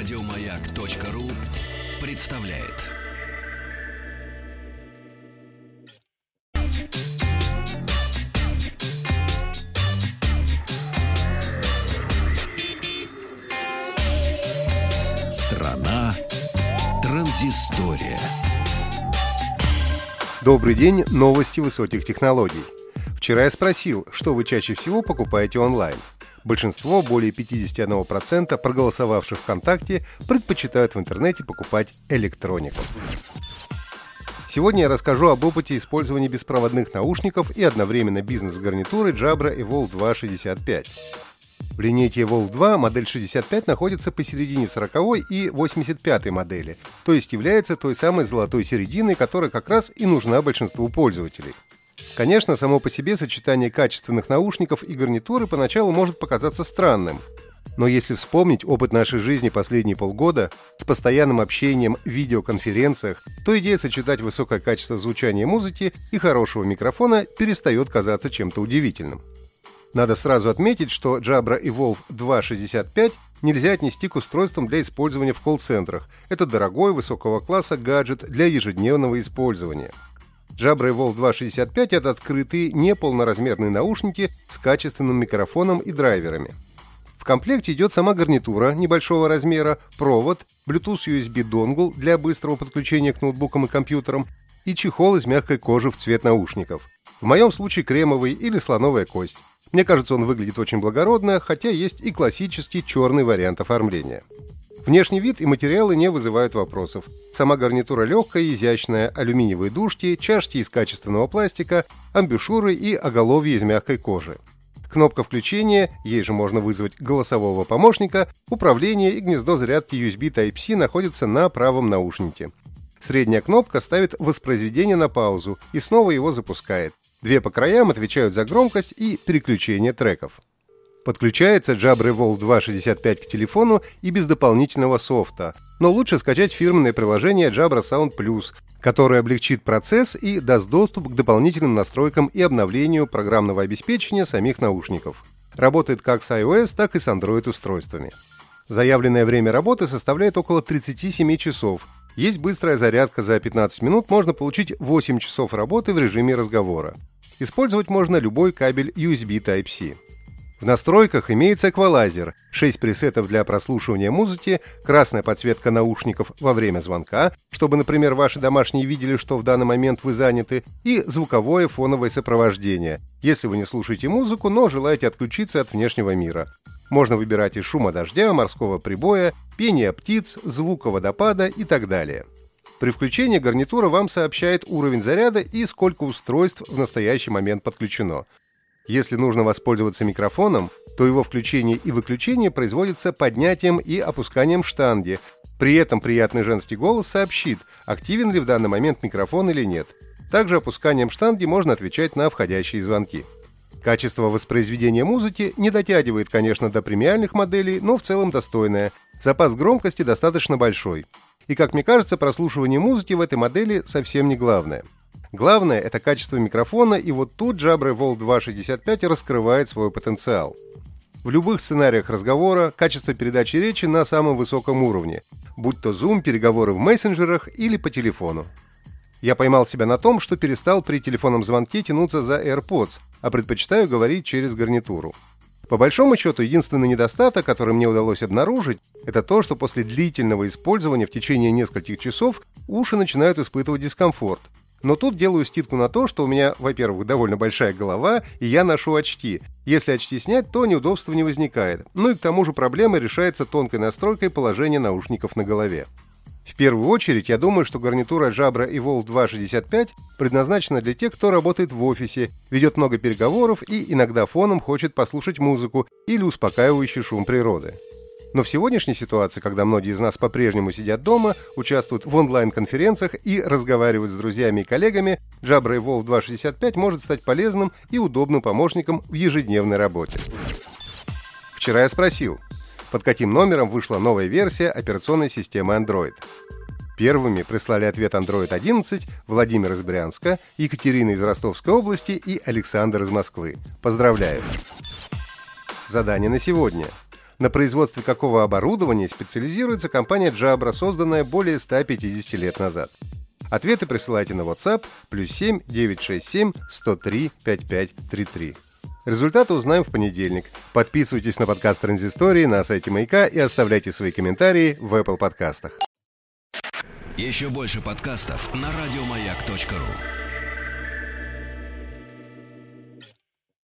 Радиомаяк.ру представляет. Страна транзистория. Добрый день, новости высоких технологий. Вчера я спросил, что вы чаще всего покупаете онлайн. Большинство, более 51% проголосовавших ВКонтакте, предпочитают в интернете покупать электронику. Сегодня я расскажу об опыте использования беспроводных наушников и одновременно бизнес-гарнитуры Jabra Evolve 2 65. В линейке Evolve 2 модель 65 находится посередине 40 и 85 модели, то есть является той самой золотой серединой, которая как раз и нужна большинству пользователей. Конечно, само по себе сочетание качественных наушников и гарнитуры поначалу может показаться странным. Но если вспомнить опыт нашей жизни последние полгода с постоянным общением в видеоконференциях, то идея сочетать высокое качество звучания музыки и хорошего микрофона перестает казаться чем-то удивительным. Надо сразу отметить, что Jabra Evolve 265 нельзя отнести к устройствам для использования в колл-центрах. Это дорогой высокого класса гаджет для ежедневного использования – Jabra Evolve 265 — это открытые, неполноразмерные наушники с качественным микрофоном и драйверами. В комплекте идет сама гарнитура небольшого размера, провод, Bluetooth USB донгл для быстрого подключения к ноутбукам и компьютерам и чехол из мягкой кожи в цвет наушников. В моем случае кремовый или слоновая кость. Мне кажется, он выглядит очень благородно, хотя есть и классический черный вариант оформления. Внешний вид и материалы не вызывают вопросов. Сама гарнитура легкая изящная, алюминиевые дужки, чашки из качественного пластика, амбушюры и оголовье из мягкой кожи. Кнопка включения, ей же можно вызвать голосового помощника, управление и гнездо зарядки USB Type-C находятся на правом наушнике. Средняя кнопка ставит воспроизведение на паузу и снова его запускает. Две по краям отвечают за громкость и переключение треков. Подключается Jabra Evolve 2.65 к телефону и без дополнительного софта, но лучше скачать фирменное приложение Jabra Sound Plus, которое облегчит процесс и даст доступ к дополнительным настройкам и обновлению программного обеспечения самих наушников. Работает как с iOS, так и с Android устройствами. Заявленное время работы составляет около 37 часов. Есть быстрая зарядка за 15 минут, можно получить 8 часов работы в режиме разговора. Использовать можно любой кабель USB Type-C. В настройках имеется эквалайзер, 6 пресетов для прослушивания музыки, красная подсветка наушников во время звонка, чтобы, например, ваши домашние видели, что в данный момент вы заняты, и звуковое фоновое сопровождение, если вы не слушаете музыку, но желаете отключиться от внешнего мира. Можно выбирать из шума дождя, морского прибоя, пения птиц, звука водопада и так далее. При включении гарнитура вам сообщает уровень заряда и сколько устройств в настоящий момент подключено. Если нужно воспользоваться микрофоном, то его включение и выключение производится поднятием и опусканием штанги. При этом приятный женский голос сообщит, активен ли в данный момент микрофон или нет. Также опусканием штанги можно отвечать на входящие звонки. Качество воспроизведения музыки не дотягивает, конечно, до премиальных моделей, но в целом достойное. Запас громкости достаточно большой. И, как мне кажется, прослушивание музыки в этой модели совсем не главное. Главное – это качество микрофона, и вот тут Jabra Evolve 2.65 раскрывает свой потенциал. В любых сценариях разговора качество передачи речи на самом высоком уровне, будь то Zoom, переговоры в мессенджерах или по телефону. Я поймал себя на том, что перестал при телефонном звонке тянуться за AirPods, а предпочитаю говорить через гарнитуру. По большому счету, единственный недостаток, который мне удалось обнаружить, это то, что после длительного использования в течение нескольких часов уши начинают испытывать дискомфорт, но тут делаю ститку на то, что у меня, во-первых, довольно большая голова, и я ношу очки. Если очки снять, то неудобства не возникает. Ну и к тому же проблема решается тонкой настройкой положения наушников на голове. В первую очередь, я думаю, что гарнитура Jabra Evolve 265 предназначена для тех, кто работает в офисе, ведет много переговоров и иногда фоном хочет послушать музыку или успокаивающий шум природы. Но в сегодняшней ситуации, когда многие из нас по-прежнему сидят дома, участвуют в онлайн-конференциях и разговаривают с друзьями и коллегами, Jabra Evolve 265 может стать полезным и удобным помощником в ежедневной работе. Вчера я спросил, под каким номером вышла новая версия операционной системы Android. Первыми прислали ответ Android 11 Владимир из Брянска, Екатерина из Ростовской области и Александр из Москвы. Поздравляю! Задание на сегодня – На производстве какого оборудования специализируется компания Jabra, созданная более 150 лет назад? Ответы присылайте на WhatsApp плюс 7 967 103 5533. Результаты узнаем в понедельник. Подписывайтесь на подкаст Транзистории на сайте Маяка и оставляйте свои комментарии в Apple подкастах. Еще больше подкастов на радиомаяк.ру.